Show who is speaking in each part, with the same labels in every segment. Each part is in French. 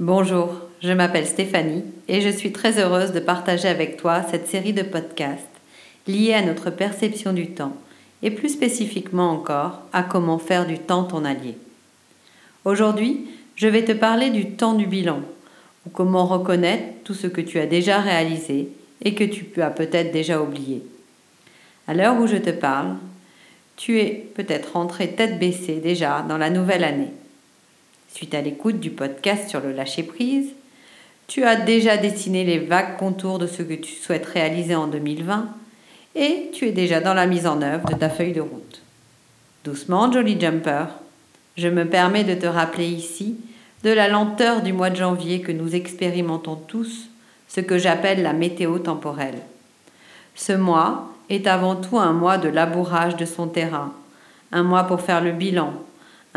Speaker 1: Bonjour, je m'appelle Stéphanie et je suis très heureuse de partager avec toi cette série de podcasts liés à notre perception du temps et plus spécifiquement encore à comment faire du temps ton allié. Aujourd'hui, je vais te parler du temps du bilan ou comment reconnaître tout ce que tu as déjà réalisé et que tu as peut-être déjà oublié. À l'heure où je te parle, tu es peut-être rentré tête baissée déjà dans la nouvelle année. Suite à l'écoute du podcast sur le lâcher-prise, tu as déjà dessiné les vagues contours de ce que tu souhaites réaliser en 2020 et tu es déjà dans la mise en œuvre de ta feuille de route. Doucement, Jolly Jumper, je me permets de te rappeler ici de la lenteur du mois de janvier que nous expérimentons tous, ce que j'appelle la météo temporelle. Ce mois est avant tout un mois de labourage de son terrain, un mois pour faire le bilan,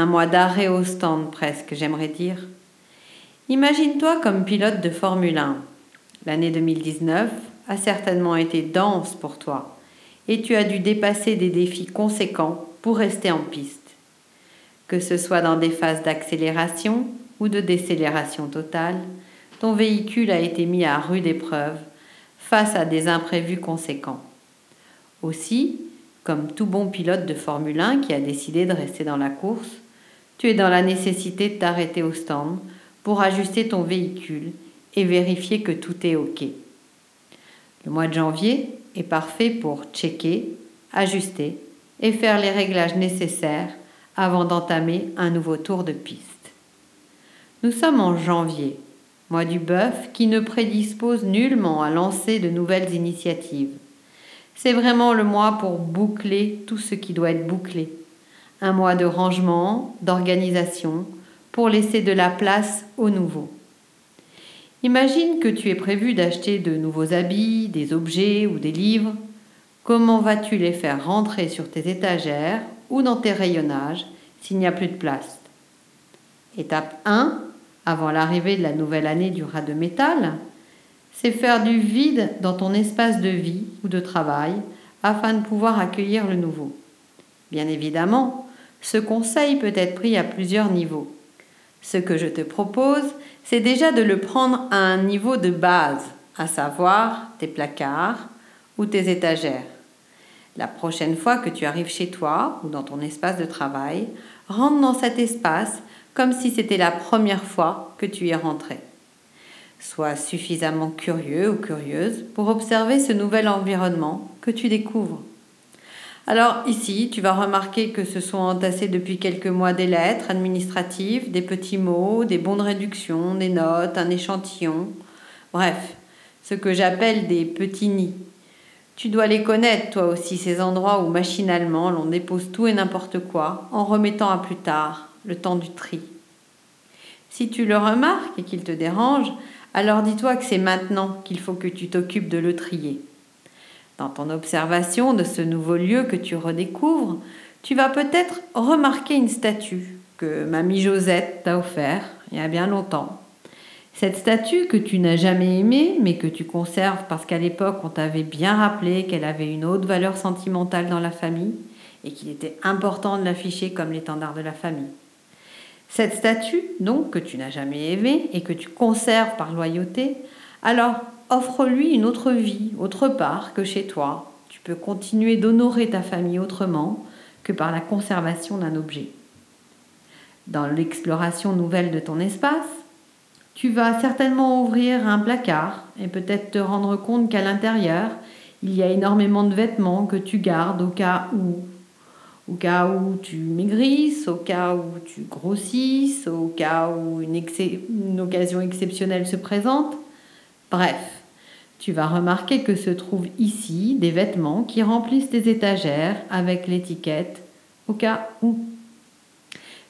Speaker 1: un mois d'arrêt au stand presque, j'aimerais dire. Imagine-toi comme pilote de Formule 1. L'année 2019 a certainement été dense pour toi et tu as dû dépasser des défis conséquents pour rester en piste. Que ce soit dans des phases d'accélération ou de décélération totale, ton véhicule a été mis à rude épreuve face à des imprévus conséquents. Aussi, comme tout bon pilote de Formule 1 qui a décidé de rester dans la course, tu es dans la nécessité de t'arrêter au stand pour ajuster ton véhicule et vérifier que tout est OK. Le mois de janvier est parfait pour checker, ajuster et faire les réglages nécessaires avant d'entamer un nouveau tour de piste. Nous sommes en janvier, mois du bœuf qui ne prédispose nullement à lancer de nouvelles initiatives. C'est vraiment le mois pour boucler tout ce qui doit être bouclé. Un mois de rangement, d'organisation, pour laisser de la place au nouveau. Imagine que tu es prévu d'acheter de nouveaux habits, des objets ou des livres. Comment vas-tu les faire rentrer sur tes étagères ou dans tes rayonnages s'il n'y a plus de place? Étape 1, avant l'arrivée de la nouvelle année du rat de métal, c'est faire du vide dans ton espace de vie ou de travail afin de pouvoir accueillir le nouveau. Bien évidemment, ce conseil peut être pris à plusieurs niveaux. Ce que je te propose, c'est déjà de le prendre à un niveau de base, à savoir tes placards ou tes étagères. La prochaine fois que tu arrives chez toi ou dans ton espace de travail, rentre dans cet espace comme si c'était la première fois que tu y es rentré. Sois suffisamment curieux ou curieuse pour observer ce nouvel environnement que tu découvres. Alors ici, tu vas remarquer que se sont entassés depuis quelques mois des lettres administratives, des petits mots, des bons de réduction, des notes, un échantillon, bref, ce que j'appelle des petits nids. Tu dois les connaître, toi aussi, ces endroits où machinalement l'on dépose tout et n'importe quoi en remettant à plus tard le temps du tri. Si tu le remarques et qu'il te dérange, alors dis-toi que c'est maintenant qu'il faut que tu t'occupes de le trier. Dans ton observation de ce nouveau lieu que tu redécouvres, tu vas peut-être remarquer une statue que mamie Josette t'a offerte il y a bien longtemps. Cette statue que tu n'as jamais aimée, mais que tu conserves parce qu'à l'époque on t'avait bien rappelé qu'elle avait une haute valeur sentimentale dans la famille et qu'il était important de l'afficher comme l'étendard de la famille. Cette statue, donc, que tu n'as jamais aimée et que tu conserves par loyauté, alors offre-lui une autre vie, autre part que chez toi. Tu peux continuer d'honorer ta famille autrement que par la conservation d'un objet. Dans l'exploration nouvelle de ton espace, tu vas certainement ouvrir un placard et peut-être te rendre compte qu'à l'intérieur, il y a énormément de vêtements que tu gardes au cas où tu maigrisses, au cas où tu grossisses, au cas où une, occasion exceptionnelle se présente. Bref, tu vas remarquer que se trouvent ici des vêtements qui remplissent tes étagères avec l'étiquette au cas où.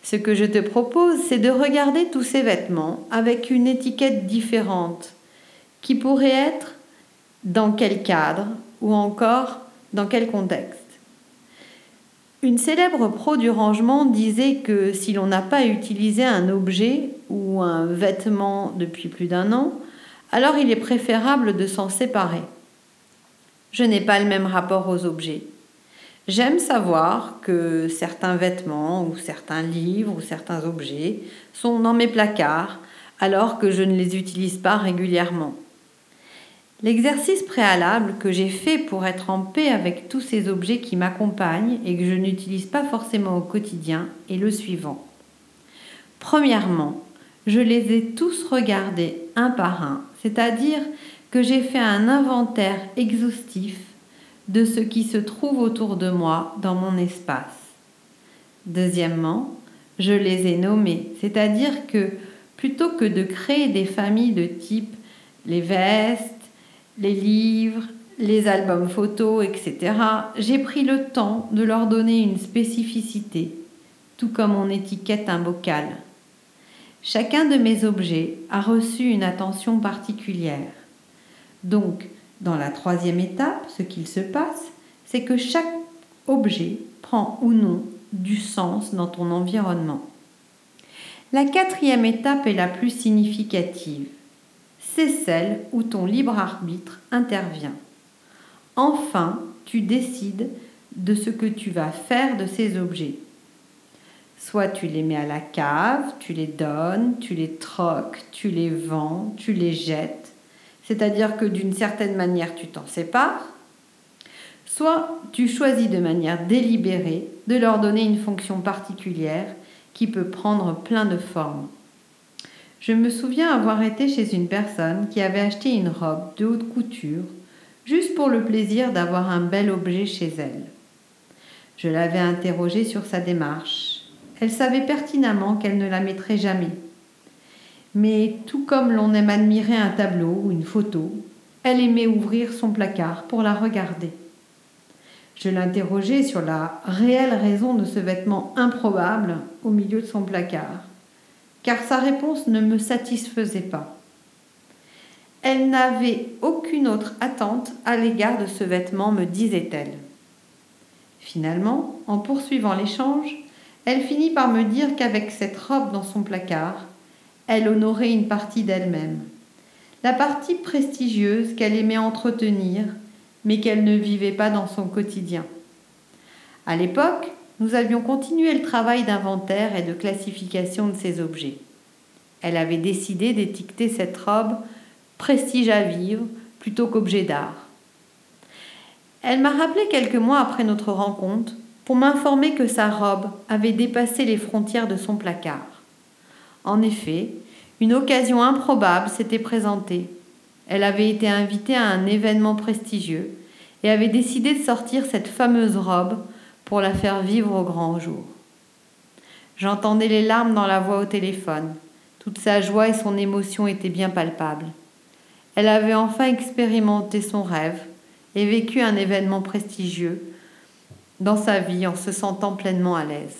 Speaker 1: Ce que je te propose, c'est de regarder tous ces vêtements avec une étiquette différente, qui pourrait être dans quel cadre ou encore dans quel contexte. Une célèbre pro du rangement disait que si l'on n'a pas utilisé un objet ou un vêtement depuis plus d'un an, alors il est préférable de s'en séparer. Je n'ai pas le même rapport aux objets. J'aime savoir que certains vêtements ou certains livres ou certains objets sont dans mes placards alors que je ne les utilise pas régulièrement. L'exercice préalable que j'ai fait pour être en paix avec tous ces objets qui m'accompagnent et que je n'utilise pas forcément au quotidien est le suivant. Premièrement, je les ai tous regardés un par un, c'est-à-dire que j'ai fait un inventaire exhaustif de ce qui se trouve autour de moi dans mon espace. Deuxièmement, je les ai nommés, c'est-à-dire que plutôt que de créer des familles de type les vestes, les livres, les albums photos, etc., j'ai pris le temps de leur donner une spécificité, tout comme on étiquette un bocal. Chacun de mes objets a reçu une attention particulière. Donc, dans la troisième étape, ce qu'il se passe, c'est que chaque objet prend ou non du sens dans ton environnement. La quatrième étape est la plus significative. C'est celle où ton libre arbitre intervient. Enfin, tu décides de ce que tu vas faire de ces objets. Soit tu les mets à la cave, tu les donnes, tu les troques, tu les vends, tu les jettes, c'est-à-dire que d'une certaine manière tu t'en sépares, soit tu choisis de manière délibérée de leur donner une fonction particulière qui peut prendre plein de formes. Je me souviens avoir été chez une personne qui avait acheté une robe de haute couture juste pour le plaisir d'avoir un bel objet chez elle. Je l'avais interrogée sur sa démarche elle savait pertinemment qu'elle ne la mettrait jamais. Mais tout comme l'on aime admirer un tableau ou une photo, elle aimait ouvrir son placard pour la regarder. Je l'interrogeai sur la réelle raison de ce vêtement improbable au milieu de son placard, car sa réponse ne me satisfaisait pas. Elle n'avait aucune autre attente à l'égard de ce vêtement, me disait-elle. Finalement, en poursuivant l'échange, elle finit par me dire qu'avec cette robe dans son placard, elle honorait une partie d'elle-même, la partie prestigieuse qu'elle aimait entretenir, mais qu'elle ne vivait pas dans son quotidien. À l'époque, nous avions continué le travail d'inventaire et de classification de ces objets. Elle avait décidé d'étiqueter cette robe prestige à vivre plutôt qu'objet d'art. Elle m'a rappelé quelques mois après notre rencontre pour m'informer que sa robe avait dépassé les frontières de son placard. En effet, une occasion improbable s'était présentée. Elle avait été invitée à un événement prestigieux et avait décidé de sortir cette fameuse robe pour la faire vivre au grand jour. J'entendais les larmes dans la voix au téléphone. Toute sa joie et son émotion étaient bien palpables. Elle avait enfin expérimenté son rêve et vécu un événement prestigieux dans sa vie en se sentant pleinement à l'aise.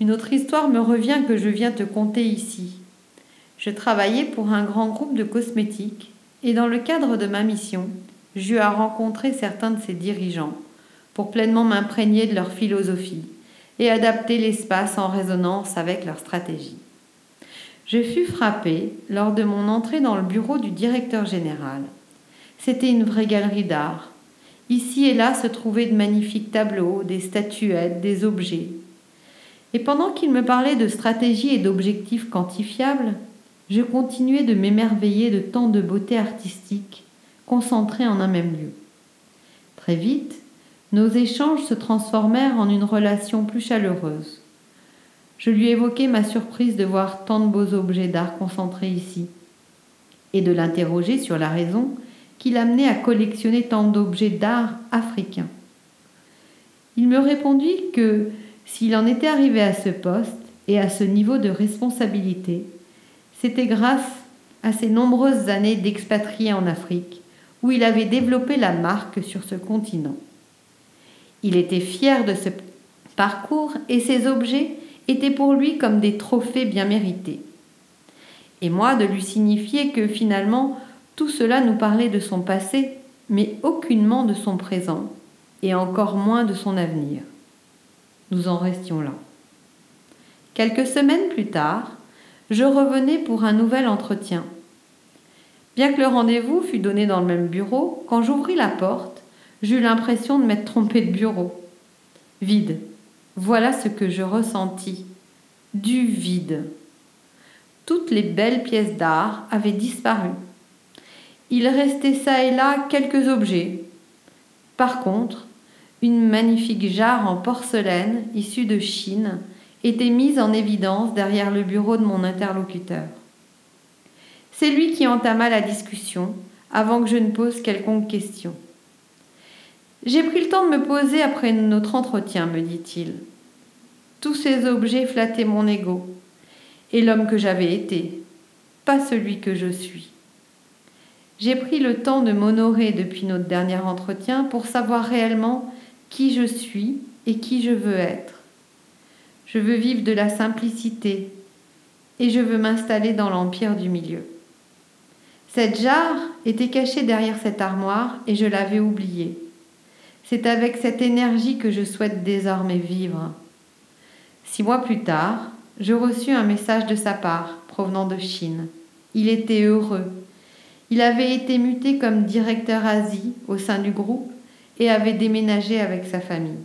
Speaker 1: Une autre histoire me revient que je viens te conter ici. Je travaillais pour un grand groupe de cosmétiques et dans le cadre de ma mission, j'eus à rencontrer certains de ses dirigeants pour pleinement m'imprégner de leur philosophie et adapter l'espace en résonance avec leur stratégie. Je fus frappée lors de mon entrée dans le bureau du directeur général. C'était une vraie galerie d'art, Ici et là se trouvaient de magnifiques tableaux, des statuettes, des objets. Et pendant qu'il me parlait de stratégie et d'objectifs quantifiables, je continuais de m'émerveiller de tant de beauté artistique concentrée en un même lieu. Très vite, nos échanges se transformèrent en une relation plus chaleureuse. Je lui évoquai ma surprise de voir tant de beaux objets d'art concentrés ici, et de l'interroger sur la raison l'amenait à collectionner tant d'objets d'art africains. Il me répondit que s'il en était arrivé à ce poste et à ce niveau de responsabilité, c'était grâce à ses nombreuses années d'expatrié en Afrique, où il avait développé la marque sur ce continent. Il était fier de ce parcours et ces objets étaient pour lui comme des trophées bien mérités. Et moi de lui signifier que finalement tout cela nous parlait de son passé, mais aucunement de son présent, et encore moins de son avenir. Nous en restions là. Quelques semaines plus tard, je revenais pour un nouvel entretien. Bien que le rendez-vous fût donné dans le même bureau, quand j'ouvris la porte, j'eus l'impression de m'être trompée de bureau. Vide. Voilà ce que je ressentis. Du vide. Toutes les belles pièces d'art avaient disparu. Il restait ça et là quelques objets. Par contre, une magnifique jarre en porcelaine issue de Chine était mise en évidence derrière le bureau de mon interlocuteur. C'est lui qui entama la discussion avant que je ne pose quelconque question. J'ai pris le temps de me poser après notre entretien, me dit-il. Tous ces objets flattaient mon ego et l'homme que j'avais été, pas celui que je suis. J'ai pris le temps de m'honorer depuis notre dernier entretien pour savoir réellement qui je suis et qui je veux être. Je veux vivre de la simplicité et je veux m'installer dans l'empire du milieu. Cette jarre était cachée derrière cette armoire et je l'avais oubliée. C'est avec cette énergie que je souhaite désormais vivre. Six mois plus tard, je reçus un message de sa part, provenant de Chine. Il était heureux. Il avait été muté comme directeur Asie au sein du groupe et avait déménagé avec sa famille.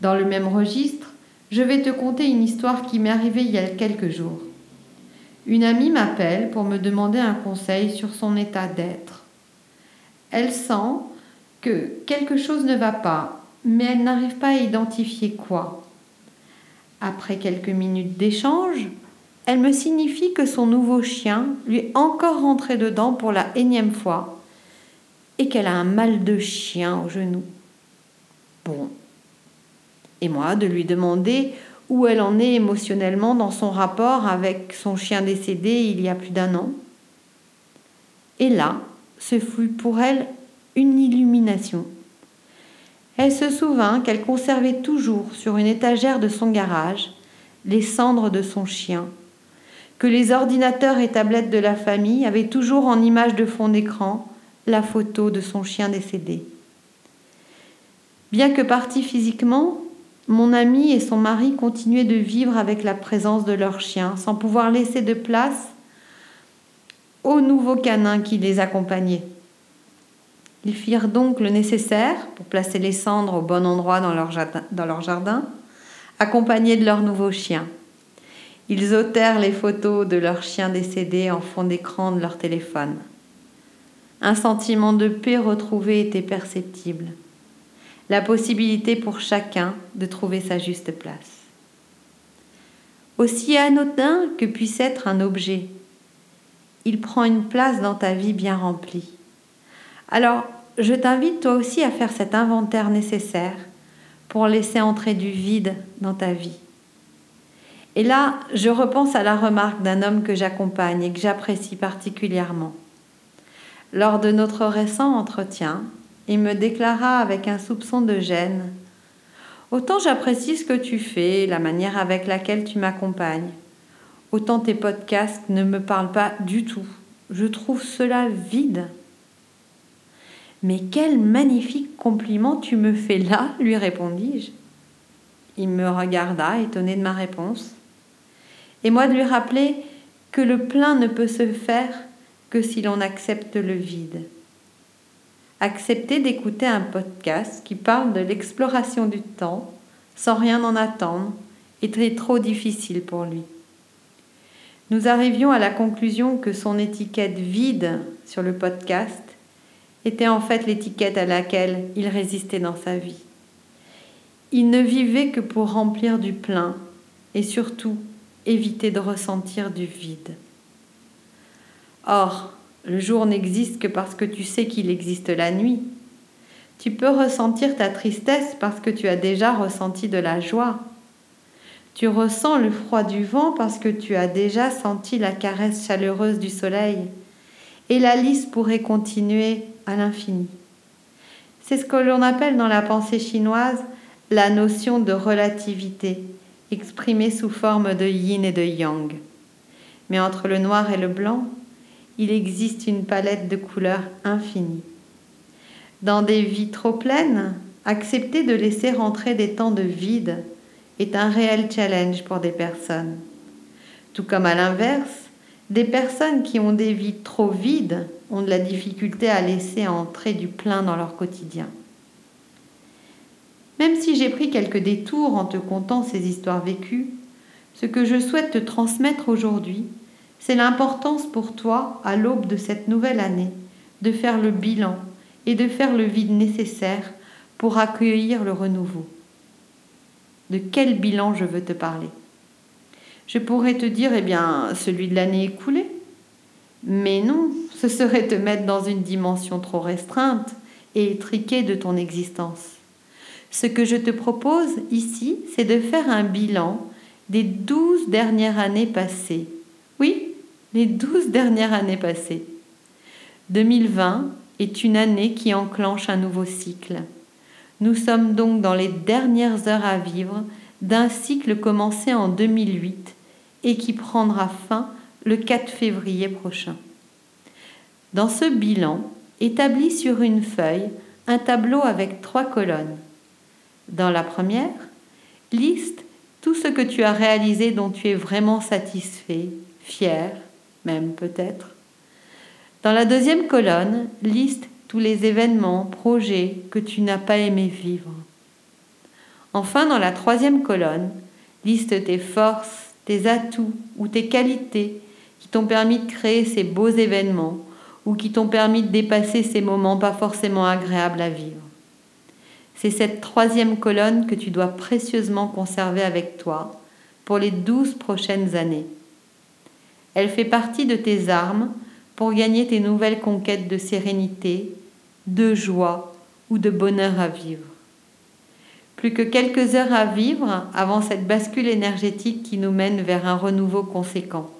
Speaker 1: Dans le même registre, je vais te conter une histoire qui m'est arrivée il y a quelques jours. Une amie m'appelle pour me demander un conseil sur son état d'être. Elle sent que quelque chose ne va pas, mais elle n'arrive pas à identifier quoi. Après quelques minutes d'échange, elle me signifie que son nouveau chien lui est encore rentré dedans pour la énième fois et qu'elle a un mal de chien au genou. Bon. Et moi, de lui demander où elle en est émotionnellement dans son rapport avec son chien décédé il y a plus d'un an. Et là, ce fut pour elle une illumination. Elle se souvint qu'elle conservait toujours sur une étagère de son garage les cendres de son chien, que les ordinateurs et tablettes de la famille avaient toujours en image de fond d'écran la photo de son chien décédé. Bien que parti physiquement, mon ami et son mari continuaient de vivre avec la présence de leur chien, sans pouvoir laisser de place au nouveau canin qui les accompagnait. Ils firent donc le nécessaire pour placer les cendres au bon endroit dans leur jardin accompagnés de leur nouveau chien. Ils ôtèrent les photos de leur chien décédé en fond d'écran de leur téléphone. Un sentiment de paix retrouvé était perceptible. La possibilité pour chacun de trouver sa juste place. Aussi anodin que puisse être un objet, il prend une place dans ta vie bien remplie. Alors, je t'invite toi aussi à faire cet inventaire nécessaire pour laisser entrer du vide dans ta vie. Et là, je repense à la remarque d'un homme que j'accompagne et que j'apprécie particulièrement. Lors de notre récent entretien, il me déclara avec un soupçon de gêne Autant j'apprécie ce que tu fais, la manière avec laquelle tu m'accompagnes, autant tes podcasts ne me parlent pas du tout. Je trouve cela vide. Mais quel magnifique compliment tu me fais là, lui répondis-je. Il me regarda, étonné de ma réponse, et moi de lui rappeler que le plein ne peut se faire que si l'on accepte le vide. Accepter d'écouter un podcast qui parle de l'exploration du temps sans rien en attendre était trop difficile pour lui. Nous arrivions à la conclusion que son étiquette vide sur le podcast était en fait l'étiquette à laquelle il résistait dans sa vie. Il ne vivait que pour remplir du plein et surtout éviter de ressentir du vide. Or, le jour n'existe que parce que tu sais qu'il existe la nuit. Tu peux ressentir ta tristesse parce que tu as déjà ressenti de la joie. Tu ressens le froid du vent parce que tu as déjà senti la caresse chaleureuse du soleil. Et la liste pourrait continuer à l'infini. C'est ce que l'on appelle dans la pensée chinoise la notion de relativité, exprimée sous forme de yin et de yang. Mais entre le noir et le blanc, il existe une palette de couleurs infinie. Dans des vies trop pleines, accepter de laisser rentrer des temps de vide est un réel challenge pour des personnes. Tout comme à l'inverse, des personnes qui ont des vies trop vides ont de la difficulté à laisser entrer du plein dans leur quotidien. Même si j'ai pris quelques détours en te contant ces histoires vécues, Ce que je souhaite te transmettre aujourd'hui, c'est l'importance pour toi, à l'aube de cette nouvelle année, de faire le bilan et de faire le vide nécessaire pour accueillir le renouveau. De quel bilan je veux te parler? Je pourrais te dire, eh bien, celui de l'année écoulée. Mais non, ce serait te mettre dans une dimension trop restreinte et étriquée de ton existence. Ce que je te propose ici, c'est de faire un bilan des douze dernières années passées. Oui, les douze dernières années passées. 2020 est une année qui enclenche un nouveau cycle. Nous sommes donc dans les dernières heures à vivre d'un cycle commencé en 2008 et qui prendra fin le 4 février prochain. Dans ce bilan, établis sur une feuille un tableau avec trois colonnes. Dans la première, liste tout ce que tu as réalisé dont tu es vraiment satisfait, fier, même peut-être. Dans la deuxième colonne, liste tous les événements, projets que tu n'as pas aimé vivre. Enfin, dans la troisième colonne, liste tes forces, tes atouts ou tes qualités qui t'ont permis de créer ces beaux événements ou qui t'ont permis de dépasser ces moments pas forcément agréables à vivre. C'est cette troisième colonne que tu dois précieusement conserver avec toi pour les douze prochaines années. Elle fait partie de tes armes pour gagner tes nouvelles conquêtes de sérénité, de joie ou de bonheur à vivre. Plus que quelques heures à vivre avant cette bascule énergétique qui nous mène vers un renouveau conséquent.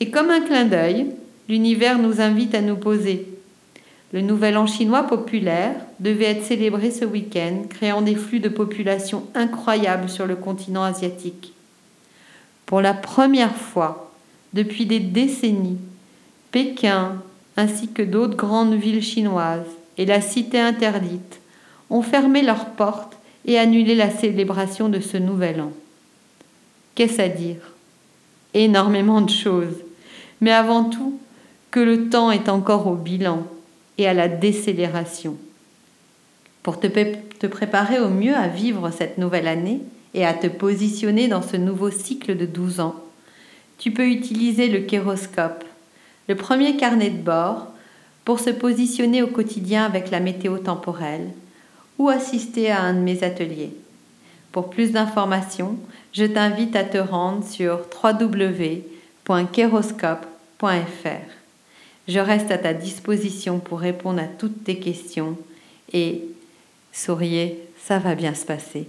Speaker 1: Et comme un clin d'œil, l'univers nous invite à nous poser. Le nouvel an chinois populaire devait être célébré ce week-end, créant des flux de population incroyables sur le continent asiatique. Pour la première fois depuis des décennies, Pékin, ainsi que d'autres grandes villes chinoises et la cité interdite, ont fermé leurs portes et annulé la célébration de ce nouvel an. Qu'est-ce à dire? Énormément de choses, mais avant tout, que le temps est encore au bilan et à la décélération. Pour te, te, préparer au mieux à vivre cette nouvelle année et à te positionner dans ce nouveau cycle de 12 ans, tu peux utiliser le kéroscope, le premier carnet de bord, pour se positionner au quotidien avec la météo temporelle ou assister à un de mes ateliers. Pour plus d'informations, je t'invite à te rendre sur www.kéroscope.fr. Je reste à ta disposition pour répondre à toutes tes questions et souriez, ça va bien se passer.